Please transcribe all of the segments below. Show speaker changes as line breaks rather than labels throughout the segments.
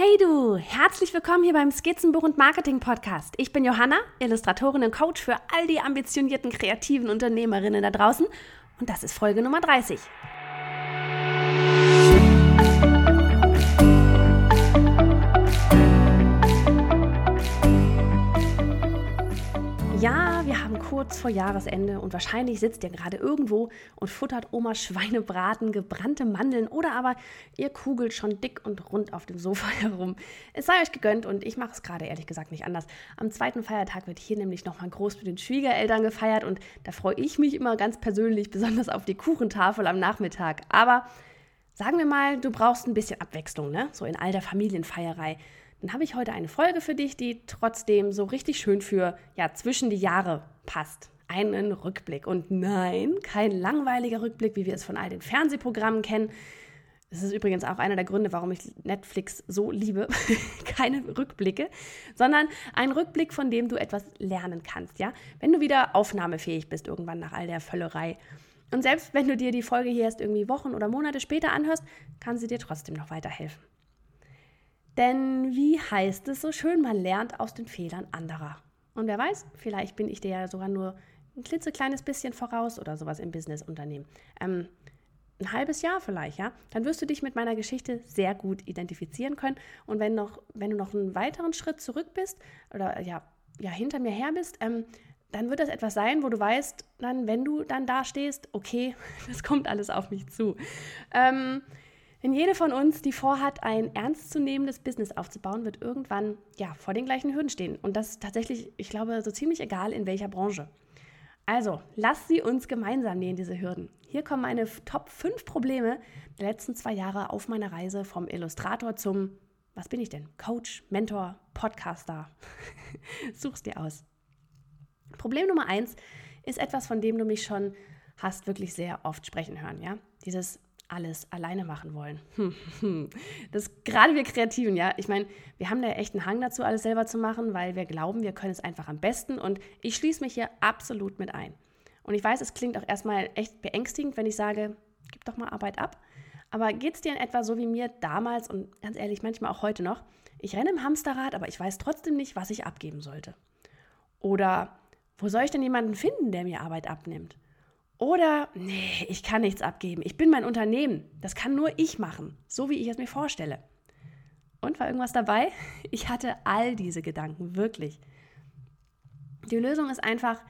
Hey du, herzlich willkommen hier beim Skizzenbuch und Marketing Podcast. Ich bin Johanna, Illustratorin und Coach für all die ambitionierten kreativen Unternehmerinnen da draußen und das ist Folge Nummer 30. kurz vor Jahresende und wahrscheinlich sitzt ihr gerade irgendwo und futtert Oma Schweinebraten, gebrannte Mandeln oder aber ihr kugelt schon dick und rund auf dem Sofa herum. Es sei euch gegönnt und ich mache es gerade ehrlich gesagt nicht anders. Am zweiten Feiertag wird hier nämlich nochmal groß mit den Schwiegereltern gefeiert und da freue ich mich immer ganz persönlich besonders auf die Kuchentafel am Nachmittag. Aber sagen wir mal, du brauchst ein bisschen Abwechslung, ne? So in all der Familienfeierei dann habe ich heute eine Folge für dich, die trotzdem so richtig schön für ja, zwischen die Jahre passt. Einen Rückblick. Und nein, kein langweiliger Rückblick, wie wir es von all den Fernsehprogrammen kennen. Das ist übrigens auch einer der Gründe, warum ich Netflix so liebe. Keine Rückblicke, sondern ein Rückblick, von dem du etwas lernen kannst, ja? Wenn du wieder aufnahmefähig bist, irgendwann nach all der Völlerei. Und selbst wenn du dir die Folge hier erst irgendwie Wochen oder Monate später anhörst, kann sie dir trotzdem noch weiterhelfen. Denn wie heißt es so schön, man lernt aus den Fehlern anderer. Und wer weiß, vielleicht bin ich dir ja sogar nur ein klitzekleines bisschen voraus oder sowas im Businessunternehmen. Ähm, ein halbes Jahr vielleicht, ja, dann wirst du dich mit meiner Geschichte sehr gut identifizieren können. Und wenn, noch, wenn du noch einen weiteren Schritt zurück bist oder ja, ja hinter mir her bist, ähm, dann wird das etwas sein, wo du weißt, dann, wenn du dann da stehst, okay, das kommt alles auf mich zu. Ähm, denn jede von uns, die vorhat, ein ernstzunehmendes Business aufzubauen, wird irgendwann ja vor den gleichen Hürden stehen. Und das tatsächlich, ich glaube, so ziemlich egal in welcher Branche. Also, lass sie uns gemeinsam nähen, diese Hürden. Hier kommen meine Top 5 Probleme der letzten zwei Jahre auf meiner Reise vom Illustrator zum, was bin ich denn? Coach, Mentor, Podcaster. Such's dir aus. Problem Nummer eins ist etwas, von dem du mich schon hast wirklich sehr oft sprechen hören, ja? Dieses alles alleine machen wollen. Das gerade wir Kreativen, ja. Ich meine, wir haben da echt einen Hang dazu, alles selber zu machen, weil wir glauben, wir können es einfach am besten. Und ich schließe mich hier absolut mit ein. Und ich weiß, es klingt auch erstmal echt beängstigend, wenn ich sage, gib doch mal Arbeit ab. Aber geht es dir in etwa so wie mir damals und ganz ehrlich, manchmal auch heute noch? Ich renne im Hamsterrad, aber ich weiß trotzdem nicht, was ich abgeben sollte. Oder wo soll ich denn jemanden finden, der mir Arbeit abnimmt? Oder, nee, ich kann nichts abgeben. Ich bin mein Unternehmen. Das kann nur ich machen, so wie ich es mir vorstelle. Und war irgendwas dabei? Ich hatte all diese Gedanken, wirklich. Die Lösung ist einfach,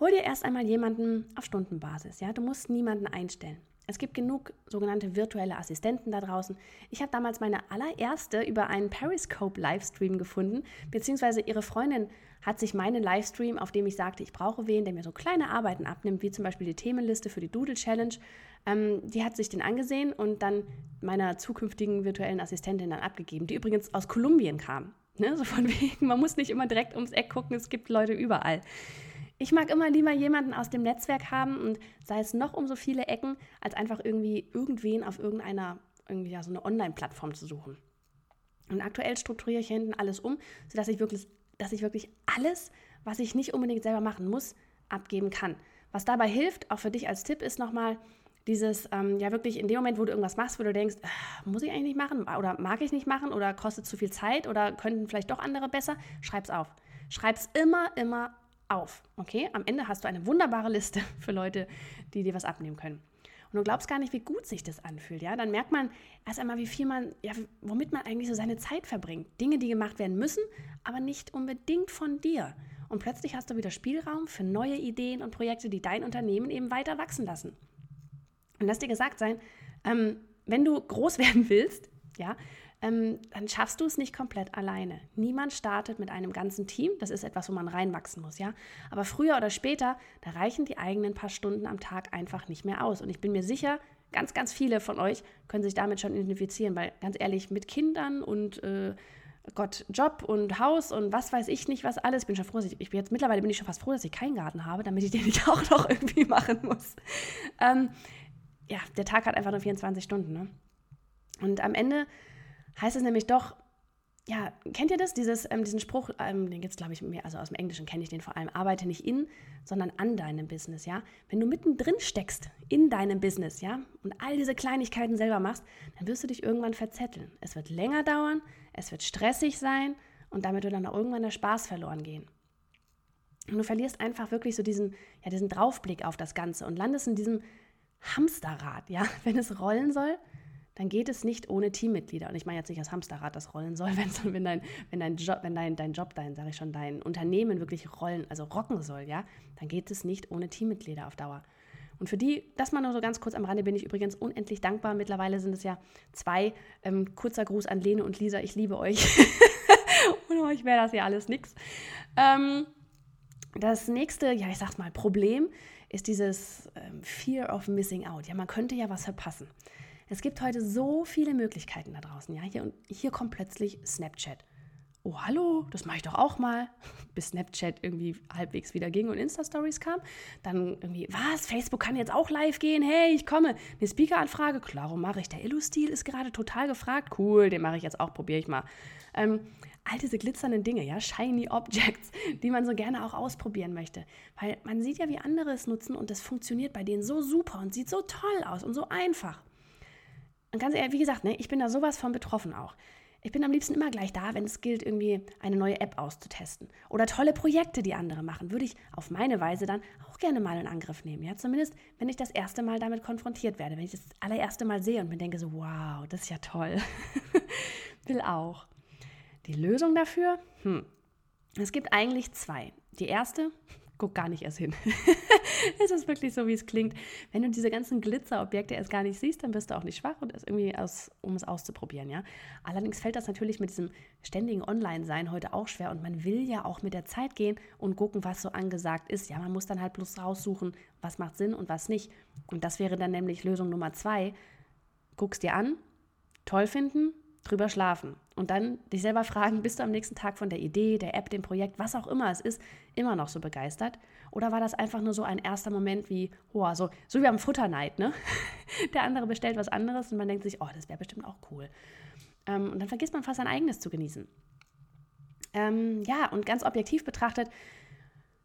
hol dir erst einmal jemanden auf Stundenbasis. Ja? Du musst niemanden einstellen. Es gibt genug sogenannte virtuelle Assistenten da draußen. Ich habe damals meine allererste über einen Periscope-Livestream gefunden, beziehungsweise ihre Freundin hat sich meinen Livestream, auf dem ich sagte, ich brauche wen, der mir so kleine Arbeiten abnimmt, wie zum Beispiel die Themenliste für die Doodle Challenge, ähm, die hat sich den angesehen und dann meiner zukünftigen virtuellen Assistentin dann abgegeben, die übrigens aus Kolumbien kam. Ne? So von wegen, man muss nicht immer direkt ums Eck gucken, es gibt Leute überall. Ich mag immer lieber jemanden aus dem Netzwerk haben und sei es noch um so viele Ecken, als einfach irgendwie irgendwen auf irgendeiner, irgendwie ja, so eine Online-Plattform zu suchen. Und aktuell strukturiere ich hinten alles um, sodass ich wirklich, dass ich wirklich alles, was ich nicht unbedingt selber machen muss, abgeben kann. Was dabei hilft, auch für dich als Tipp, ist nochmal dieses, ähm, ja wirklich in dem Moment, wo du irgendwas machst, wo du denkst, äh, muss ich eigentlich nicht machen oder mag ich nicht machen oder kostet zu viel Zeit oder könnten vielleicht doch andere besser, schreib's auf. Schreib's immer, immer auf. Okay? Am Ende hast du eine wunderbare Liste für Leute, die dir was abnehmen können. Und du glaubst gar nicht, wie gut sich das anfühlt. Ja? Dann merkt man erst einmal, wie viel man, ja, womit man eigentlich so seine Zeit verbringt. Dinge, die gemacht werden müssen, aber nicht unbedingt von dir. Und plötzlich hast du wieder Spielraum für neue Ideen und Projekte, die dein Unternehmen eben weiter wachsen lassen. Und lass dir gesagt sein, ähm, wenn du groß werden willst, ja, ähm, dann schaffst du es nicht komplett alleine. Niemand startet mit einem ganzen Team. Das ist etwas, wo man reinwachsen muss, ja. Aber früher oder später, da reichen die eigenen paar Stunden am Tag einfach nicht mehr aus. Und ich bin mir sicher, ganz, ganz viele von euch können sich damit schon identifizieren, weil ganz ehrlich, mit Kindern und äh, Gott, Job und Haus und was weiß ich nicht, was alles. Ich bin schon froh, ich, ich bin jetzt mittlerweile bin ich schon fast froh, dass ich keinen Garten habe, damit ich den nicht auch noch irgendwie machen muss. Ähm, ja, der Tag hat einfach nur 24 Stunden. Ne? Und am Ende heißt es nämlich doch, ja, kennt ihr das? Dieses, ähm, diesen Spruch, ähm, den gibt es, glaube ich, mehr, also aus dem Englischen kenne ich den vor allem, arbeite nicht in, sondern an deinem Business, ja. Wenn du mittendrin steckst in deinem Business, ja, und all diese Kleinigkeiten selber machst, dann wirst du dich irgendwann verzetteln. Es wird länger dauern, es wird stressig sein und damit wird dann auch irgendwann der Spaß verloren gehen. Und du verlierst einfach wirklich so diesen, ja, diesen Draufblick auf das Ganze und landest in diesem Hamsterrad, ja. Wenn es rollen soll, dann geht es nicht ohne Teammitglieder. Und ich meine jetzt nicht das Hamsterrad, das rollen soll, wenn, dein, wenn, dein, Job, wenn dein, dein Job, dein, sage ich schon, dein Unternehmen wirklich rollen, also rocken soll, ja, dann geht es nicht ohne Teammitglieder auf Dauer. Und für die, das mal nur so ganz kurz am Rande, bin ich übrigens unendlich dankbar. Mittlerweile sind es ja zwei. Ähm, kurzer Gruß an Lene und Lisa, ich liebe euch. Ohne euch wäre das ja alles nichts. Ähm, das nächste, ja, ich sag's mal, Problem ist dieses ähm, Fear of Missing Out. Ja, man könnte ja was verpassen. Es gibt heute so viele Möglichkeiten da draußen. Ja? Hier, hier kommt plötzlich Snapchat. Oh, hallo, das mache ich doch auch mal. Bis Snapchat irgendwie halbwegs wieder ging und Insta-Stories kam. Dann irgendwie, was? Facebook kann jetzt auch live gehen? Hey, ich komme. Eine Speaker-Anfrage? Klaro, mache ich. Der Illu-Stil ist gerade total gefragt. Cool, den mache ich jetzt auch, probiere ich mal. Ähm, all diese glitzernden Dinge, ja, shiny Objects, die man so gerne auch ausprobieren möchte. Weil man sieht ja, wie andere es nutzen und das funktioniert bei denen so super und sieht so toll aus und so einfach. Und ganz ehrlich, wie gesagt, ne, ich bin da sowas von betroffen auch. Ich bin am liebsten immer gleich da, wenn es gilt, irgendwie eine neue App auszutesten. Oder tolle Projekte, die andere machen, würde ich auf meine Weise dann auch gerne mal in Angriff nehmen. Ja, zumindest, wenn ich das erste Mal damit konfrontiert werde. Wenn ich das allererste Mal sehe und mir denke so, wow, das ist ja toll. Will auch. Die Lösung dafür? Hm. Es gibt eigentlich zwei. Die erste, guck gar nicht erst hin. es ist wirklich so, wie es klingt. Wenn du diese ganzen Glitzerobjekte erst gar nicht siehst, dann bist du auch nicht schwach und es irgendwie aus, um es auszuprobieren, ja. Allerdings fällt das natürlich mit diesem ständigen Online-Sein heute auch schwer und man will ja auch mit der Zeit gehen und gucken, was so angesagt ist. Ja, man muss dann halt bloß raussuchen, was macht Sinn und was nicht. Und das wäre dann nämlich Lösung Nummer zwei. Guckst dir an, toll finden, drüber schlafen und dann dich selber fragen, bist du am nächsten Tag von der Idee, der App, dem Projekt, was auch immer es ist, immer noch so begeistert? Oder war das einfach nur so ein erster Moment wie, oh, so, so wie am Futterneid, ne? Der andere bestellt was anderes und man denkt sich, oh, das wäre bestimmt auch cool. Ähm, und dann vergisst man fast sein eigenes zu genießen. Ähm, ja, und ganz objektiv betrachtet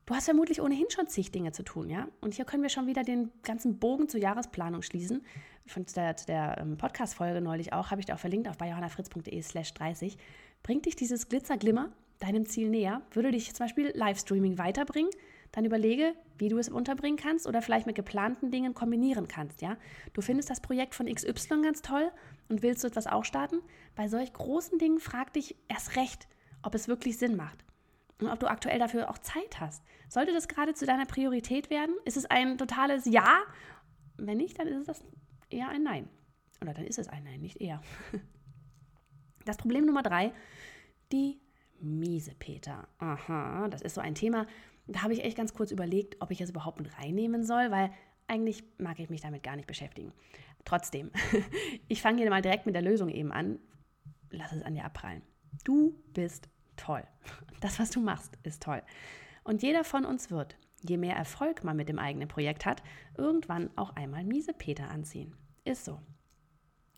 Du hast vermutlich ohnehin schon zig Dinge zu tun, ja? Und hier können wir schon wieder den ganzen Bogen zur Jahresplanung schließen. Von der, der ähm, Podcast-Folge neulich auch, habe ich da auch verlinkt auf bayjohannafritz.de slash 30. Bringt dich dieses Glitzerglimmer deinem Ziel näher? Würde dich zum Beispiel Livestreaming weiterbringen? Dann überlege, wie du es unterbringen kannst oder vielleicht mit geplanten Dingen kombinieren kannst, ja? Du findest das Projekt von XY ganz toll und willst du etwas auch starten? Bei solch großen Dingen frag dich erst recht, ob es wirklich Sinn macht und ob du aktuell dafür auch Zeit hast. Sollte das gerade zu deiner Priorität werden? Ist es ein totales Ja? Wenn nicht, dann ist es eher ein Nein. Oder dann ist es ein Nein, nicht eher. Das Problem Nummer drei, die miese Peter. Aha, das ist so ein Thema, da habe ich echt ganz kurz überlegt, ob ich es überhaupt mit reinnehmen soll, weil eigentlich mag ich mich damit gar nicht beschäftigen. Trotzdem, ich fange hier mal direkt mit der Lösung eben an. Lass es an dir abprallen. Du bist toll. Das, was du machst, ist toll. Und jeder von uns wird, je mehr Erfolg man mit dem eigenen Projekt hat, irgendwann auch einmal miese Peter anziehen. Ist so.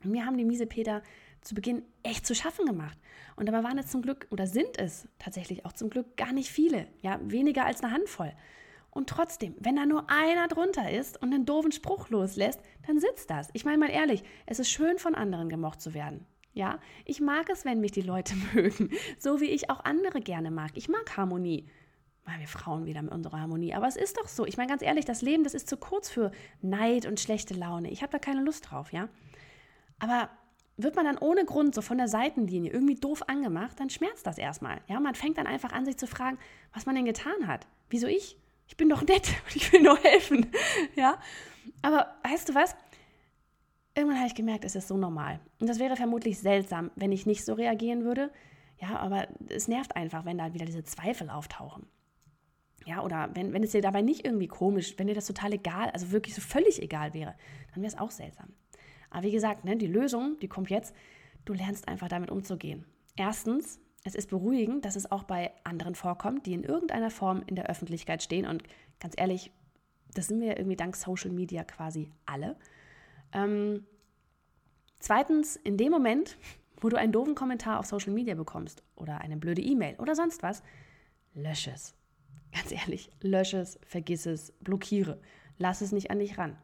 Mir haben die miese Peter zu Beginn echt zu schaffen gemacht. Und dabei waren es zum Glück, oder sind es tatsächlich auch zum Glück gar nicht viele, ja, weniger als eine Handvoll. Und trotzdem, wenn da nur einer drunter ist und einen doofen Spruch loslässt, dann sitzt das. Ich meine mal ehrlich, es ist schön von anderen gemocht zu werden. Ja, ich mag es, wenn mich die Leute mögen, so wie ich auch andere gerne mag. Ich mag Harmonie. Mal wir Frauen wieder mit unserer Harmonie, aber es ist doch so. Ich meine ganz ehrlich, das Leben, das ist zu kurz für Neid und schlechte Laune. Ich habe da keine Lust drauf, ja? Aber wird man dann ohne Grund so von der Seitenlinie irgendwie doof angemacht, dann schmerzt das erstmal. Ja, man fängt dann einfach an, sich zu fragen, was man denn getan hat. Wieso ich? Ich bin doch nett und ich will nur helfen. Ja, aber weißt du was? Irgendwann habe ich gemerkt, es ist so normal. Und das wäre vermutlich seltsam, wenn ich nicht so reagieren würde. Ja, aber es nervt einfach, wenn da wieder diese Zweifel auftauchen. Ja, oder wenn, wenn es dir dabei nicht irgendwie komisch, wenn dir das total egal, also wirklich so völlig egal wäre, dann wäre es auch seltsam. Aber wie gesagt, ne, die Lösung, die kommt jetzt, du lernst einfach damit umzugehen. Erstens, es ist beruhigend, dass es auch bei anderen vorkommt, die in irgendeiner Form in der Öffentlichkeit stehen. Und ganz ehrlich, das sind wir ja irgendwie dank Social Media quasi alle. Ähm, zweitens, in dem Moment, wo du einen doofen Kommentar auf Social Media bekommst oder eine blöde E-Mail oder sonst was, lösche es. Ganz ehrlich, lösche es, vergiss es, blockiere. Lass es nicht an dich ran.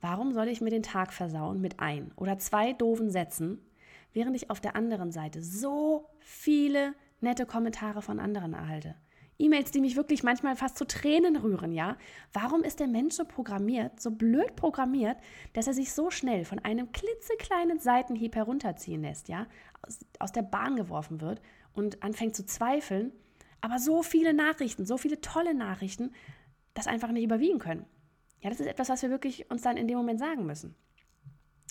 Warum soll ich mir den Tag versauen mit ein oder zwei doofen Sätzen, während ich auf der anderen Seite so viele nette Kommentare von anderen erhalte? E-Mails, die mich wirklich manchmal fast zu Tränen rühren, ja? Warum ist der Mensch so programmiert, so blöd programmiert, dass er sich so schnell von einem klitzekleinen Seitenhieb herunterziehen lässt, ja? Aus, aus der Bahn geworfen wird und anfängt zu zweifeln, aber so viele Nachrichten, so viele tolle Nachrichten, das einfach nicht überwiegen können. Ja, das ist etwas, was wir wirklich uns dann in dem Moment sagen müssen.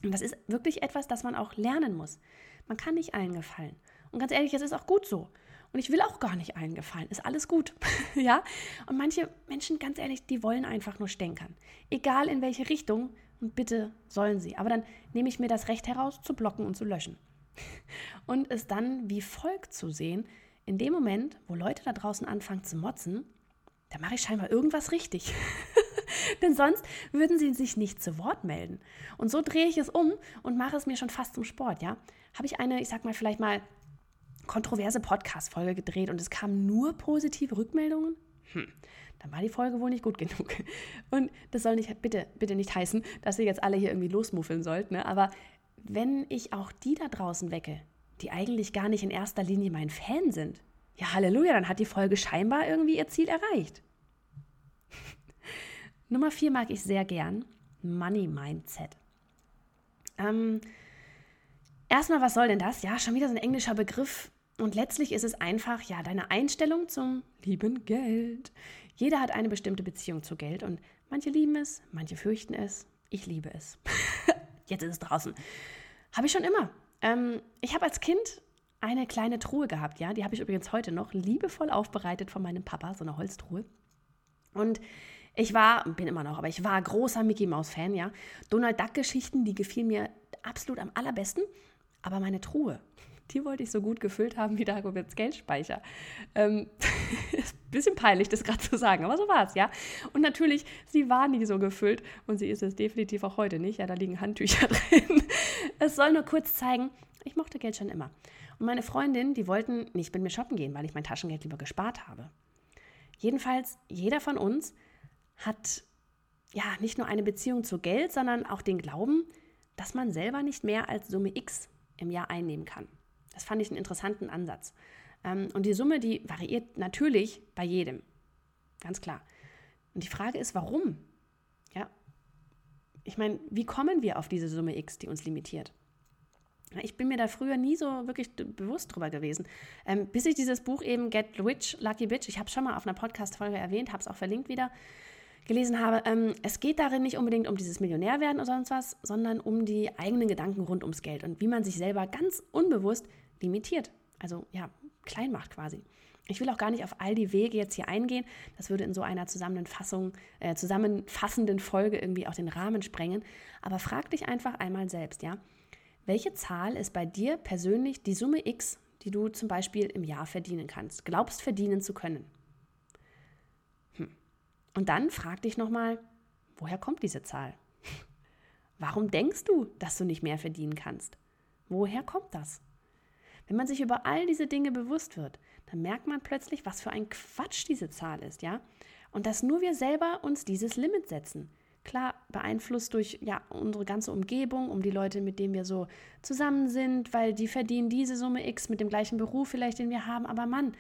Und das ist wirklich etwas, das man auch lernen muss. Man kann nicht allen gefallen. Und ganz ehrlich, es ist auch gut so. Und ich will auch gar nicht allen gefallen. Ist alles gut. ja? Und manche Menschen, ganz ehrlich, die wollen einfach nur stänkern. Egal in welche Richtung. Und bitte sollen sie. Aber dann nehme ich mir das Recht heraus, zu blocken und zu löschen. Und es dann wie folgt zu sehen, in dem Moment, wo Leute da draußen anfangen zu motzen, da mache ich scheinbar irgendwas richtig. Denn sonst würden sie sich nicht zu Wort melden. Und so drehe ich es um und mache es mir schon fast zum Sport, ja. Habe ich eine, ich sag mal, vielleicht mal kontroverse Podcast-Folge gedreht und es kamen nur positive Rückmeldungen? Hm, dann war die Folge wohl nicht gut genug. Und das soll nicht, bitte, bitte nicht heißen, dass ihr jetzt alle hier irgendwie losmuffeln sollt, ne? Aber wenn ich auch die da draußen wecke, die eigentlich gar nicht in erster Linie mein Fan sind, ja, Halleluja, dann hat die Folge scheinbar irgendwie ihr Ziel erreicht. Nummer vier mag ich sehr gern. Money Mindset. Ähm, erstmal, was soll denn das? Ja, schon wieder so ein englischer Begriff. Und letztlich ist es einfach, ja, deine Einstellung zum lieben Geld. Jeder hat eine bestimmte Beziehung zu Geld und manche lieben es, manche fürchten es. Ich liebe es. Jetzt ist es draußen. Habe ich schon immer. Ähm, ich habe als Kind eine kleine Truhe gehabt, ja. Die habe ich übrigens heute noch liebevoll aufbereitet von meinem Papa, so eine Holztruhe. Und ich war, bin immer noch, aber ich war großer Mickey Mouse Fan, ja. Donald Duck Geschichten, die gefielen mir absolut am allerbesten. Aber meine Truhe, die wollte ich so gut gefüllt haben wie Dagobits Geldspeicher. Ähm, ist ein bisschen peinlich, das gerade zu sagen, aber so war es, ja. Und natürlich, sie war nie so gefüllt und sie ist es definitiv auch heute nicht. Ja, da liegen Handtücher drin. Es soll nur kurz zeigen, ich mochte Geld schon immer. Und meine Freundin, die wollten nicht mit mir shoppen gehen, weil ich mein Taschengeld lieber gespart habe. Jedenfalls, jeder von uns hat ja nicht nur eine Beziehung zu Geld, sondern auch den Glauben, dass man selber nicht mehr als Summe X im Jahr einnehmen kann. Das fand ich einen interessanten Ansatz. Ähm, und die Summe, die variiert natürlich bei jedem. Ganz klar. Und die Frage ist, warum? Ja. Ich meine, wie kommen wir auf diese Summe X, die uns limitiert? Ich bin mir da früher nie so wirklich bewusst drüber gewesen. Ähm, bis ich dieses Buch eben Get Rich, Lucky Bitch, ich habe es schon mal auf einer Podcast-Folge erwähnt, habe es auch verlinkt wieder, gelesen habe. Ähm, es geht darin nicht unbedingt um dieses Millionärwerden oder sonst was, sondern um die eigenen Gedanken rund ums Geld und wie man sich selber ganz unbewusst limitiert. Also ja, klein macht quasi. Ich will auch gar nicht auf all die Wege jetzt hier eingehen. Das würde in so einer Zusammenfassung, äh, zusammenfassenden Folge irgendwie auch den Rahmen sprengen. Aber frag dich einfach einmal selbst, ja. Welche Zahl ist bei dir persönlich die Summe X, die du zum Beispiel im Jahr verdienen kannst, glaubst verdienen zu können? Und dann frag dich nochmal, woher kommt diese Zahl? Warum denkst du, dass du nicht mehr verdienen kannst? Woher kommt das? Wenn man sich über all diese Dinge bewusst wird, dann merkt man plötzlich, was für ein Quatsch diese Zahl ist, ja? Und dass nur wir selber uns dieses Limit setzen. Klar, beeinflusst durch ja, unsere ganze Umgebung, um die Leute, mit denen wir so zusammen sind, weil die verdienen diese Summe X mit dem gleichen Beruf vielleicht, den wir haben. Aber Mann,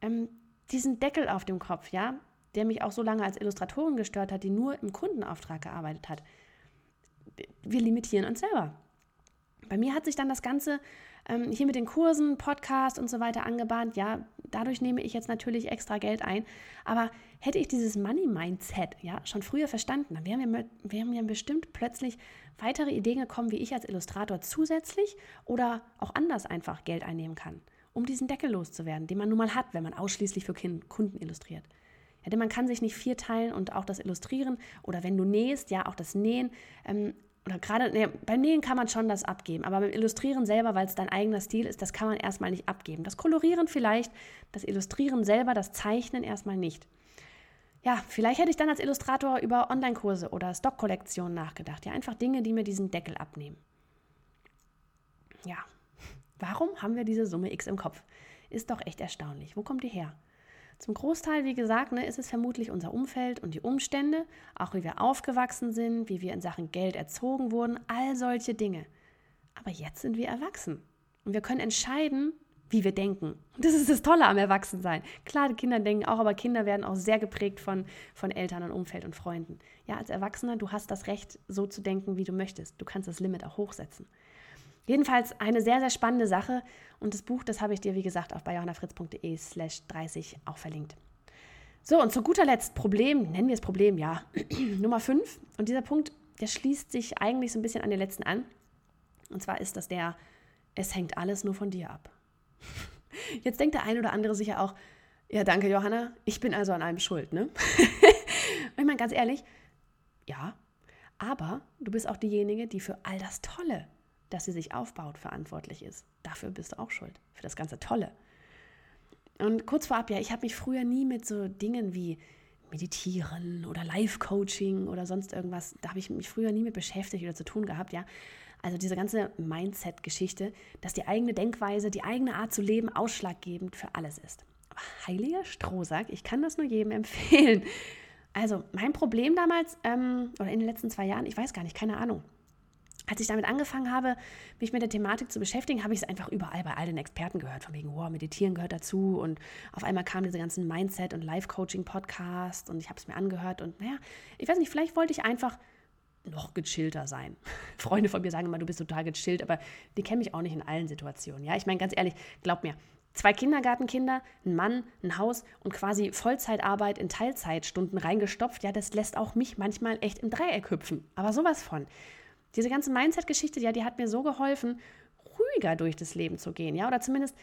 ähm, diesen Deckel auf dem Kopf, ja, der mich auch so lange als Illustratorin gestört hat, die nur im Kundenauftrag gearbeitet hat. Wir limitieren uns selber. Bei mir hat sich dann das Ganze ähm, hier mit den Kursen, Podcast und so weiter angebahnt. Ja, dadurch nehme ich jetzt natürlich extra Geld ein. Aber hätte ich dieses Money-Mindset ja schon früher verstanden, dann wären wir, wären mir bestimmt plötzlich weitere Ideen gekommen, wie ich als Illustrator zusätzlich oder auch anders einfach Geld einnehmen kann, um diesen Deckel loszuwerden, den man nun mal hat, wenn man ausschließlich für Kunden illustriert. Denn man kann sich nicht vierteilen und auch das Illustrieren oder wenn du nähst, ja, auch das Nähen ähm, oder gerade, nee, beim Nähen kann man schon das abgeben, aber beim Illustrieren selber, weil es dein eigener Stil ist, das kann man erstmal nicht abgeben. Das Kolorieren vielleicht, das Illustrieren selber, das Zeichnen erstmal nicht. Ja, vielleicht hätte ich dann als Illustrator über Online-Kurse oder Stockkollektionen nachgedacht. Ja, einfach Dinge, die mir diesen Deckel abnehmen. Ja, Warum haben wir diese Summe X im Kopf? Ist doch echt erstaunlich. Wo kommt die her? Zum Großteil, wie gesagt, ne, ist es vermutlich unser Umfeld und die Umstände, auch wie wir aufgewachsen sind, wie wir in Sachen Geld erzogen wurden, all solche Dinge. Aber jetzt sind wir erwachsen und wir können entscheiden, wie wir denken. Und das ist das Tolle am Erwachsensein. Klar, die Kinder denken auch, aber Kinder werden auch sehr geprägt von, von Eltern und Umfeld und Freunden. Ja, als Erwachsener, du hast das Recht, so zu denken, wie du möchtest. Du kannst das Limit auch hochsetzen. Jedenfalls eine sehr, sehr spannende Sache. Und das Buch, das habe ich dir, wie gesagt, auf bayjohannafritz.de slash 30 auch verlinkt. So, und zu guter Letzt Problem, nennen wir es Problem, ja, Nummer 5. Und dieser Punkt, der schließt sich eigentlich so ein bisschen an den letzten an. Und zwar ist das der, es hängt alles nur von dir ab. Jetzt denkt der ein oder andere sicher auch, ja, danke, Johanna, ich bin also an allem schuld, ne? ich meine, ganz ehrlich, ja, aber du bist auch diejenige, die für all das Tolle dass sie sich aufbaut, verantwortlich ist. Dafür bist du auch schuld, für das ganze Tolle. Und kurz vorab, ja, ich habe mich früher nie mit so Dingen wie Meditieren oder Life-Coaching oder sonst irgendwas, da habe ich mich früher nie mit beschäftigt oder zu tun gehabt, ja. Also diese ganze Mindset-Geschichte, dass die eigene Denkweise, die eigene Art zu leben ausschlaggebend für alles ist. Aber heiliger Strohsack, ich kann das nur jedem empfehlen. Also mein Problem damals, ähm, oder in den letzten zwei Jahren, ich weiß gar nicht, keine Ahnung, als ich damit angefangen habe, mich mit der Thematik zu beschäftigen, habe ich es einfach überall bei all den Experten gehört, von wegen, wow, meditieren gehört dazu. Und auf einmal kamen diese ganzen Mindset- und Life-Coaching-Podcasts und ich habe es mir angehört. Und naja, ich weiß nicht, vielleicht wollte ich einfach noch gechillter sein. Freunde von mir sagen immer, du bist total gechillt, aber die kennen mich auch nicht in allen Situationen. Ja, ich meine, ganz ehrlich, glaub mir, zwei Kindergartenkinder, ein Mann, ein Haus und quasi Vollzeitarbeit in Teilzeitstunden reingestopft, ja, das lässt auch mich manchmal echt im Dreieck hüpfen. Aber sowas von. Diese ganze Mindset-Geschichte, ja, die hat mir so geholfen, ruhiger durch das Leben zu gehen, ja, oder zumindest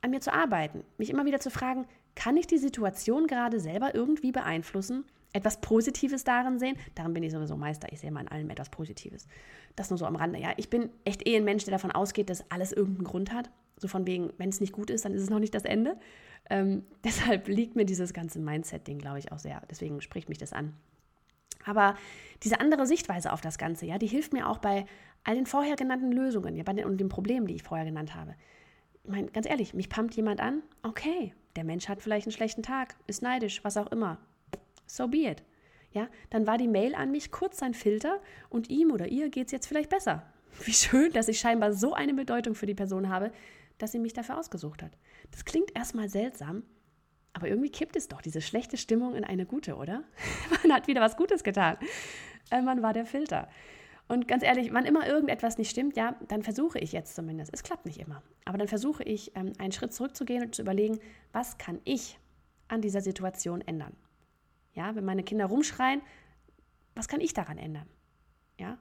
an mir zu arbeiten, mich immer wieder zu fragen, kann ich die Situation gerade selber irgendwie beeinflussen? Etwas Positives darin sehen? Darin bin ich sowieso Meister. Ich sehe mal in allem etwas Positives. Das nur so am Rande. Ja, ich bin echt eh ein Mensch, der davon ausgeht, dass alles irgendeinen Grund hat. So von wegen, wenn es nicht gut ist, dann ist es noch nicht das Ende. Ähm, deshalb liegt mir dieses ganze Mindset-Ding, glaube ich, auch sehr. Deswegen spricht mich das an. Aber diese andere Sichtweise auf das Ganze, ja, die hilft mir auch bei all den vorher genannten Lösungen, ja, bei den, und den Problemen, die ich vorher genannt habe. Ich meine, ganz ehrlich, mich pumpt jemand an, okay, der Mensch hat vielleicht einen schlechten Tag, ist neidisch, was auch immer. So be it. Ja, dann war die Mail an mich kurz sein Filter und ihm oder ihr geht es jetzt vielleicht besser. Wie schön, dass ich scheinbar so eine Bedeutung für die Person habe, dass sie mich dafür ausgesucht hat. Das klingt erstmal seltsam, aber irgendwie kippt es doch diese schlechte Stimmung in eine gute, oder? man hat wieder was Gutes getan. Äh, man war der Filter. Und ganz ehrlich, wann immer irgendetwas nicht stimmt, ja, dann versuche ich jetzt zumindest. Es klappt nicht immer. Aber dann versuche ich, ähm, einen Schritt zurückzugehen und zu überlegen, was kann ich an dieser Situation ändern? Ja, wenn meine Kinder rumschreien, was kann ich daran ändern? Ja,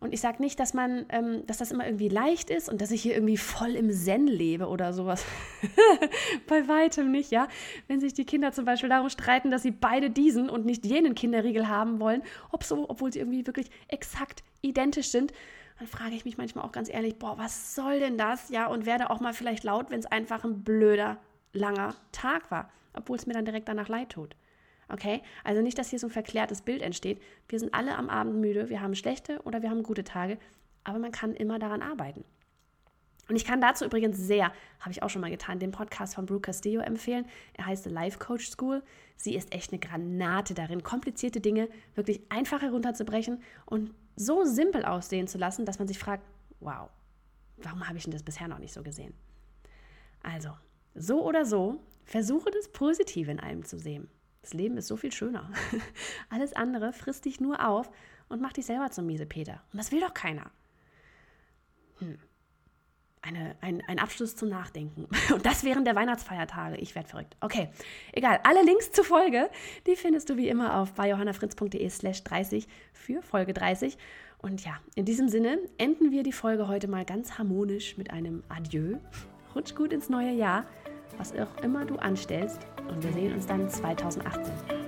und ich sage nicht, dass man, ähm, dass das immer irgendwie leicht ist und dass ich hier irgendwie voll im Zen lebe oder sowas. Bei weitem nicht, ja. Wenn sich die Kinder zum Beispiel darum streiten, dass sie beide diesen und nicht jenen Kinderriegel haben wollen, ob so, obwohl sie irgendwie wirklich exakt identisch sind, dann frage ich mich manchmal auch ganz ehrlich, boah, was soll denn das? Ja, und werde auch mal vielleicht laut, wenn es einfach ein blöder, langer Tag war, obwohl es mir dann direkt danach leid tut. Okay? Also nicht, dass hier so ein verklärtes Bild entsteht. Wir sind alle am Abend müde, wir haben schlechte oder wir haben gute Tage, aber man kann immer daran arbeiten. Und ich kann dazu übrigens sehr, habe ich auch schon mal getan, den Podcast von Brooke Castillo empfehlen. Er heißt Life Coach School. Sie ist echt eine Granate darin, komplizierte Dinge wirklich einfach herunterzubrechen und so simpel aussehen zu lassen, dass man sich fragt, wow, warum habe ich denn das bisher noch nicht so gesehen? Also, so oder so, versuche das Positive in allem zu sehen. Das Leben ist so viel schöner. Alles andere frisst dich nur auf und macht dich selber zum Miesepeter. Und das will doch keiner. Hm. Eine, ein, ein Abschluss zum Nachdenken. Und das während der Weihnachtsfeiertage. Ich werde verrückt. Okay, egal. Alle Links zur Folge, die findest du wie immer auf bei johannafritz.de slash 30 für Folge 30. Und ja, in diesem Sinne enden wir die Folge heute mal ganz harmonisch mit einem Adieu. Rutsch gut ins neue Jahr was auch immer du anstellst. Und wir sehen uns dann 2018. Ich bin da.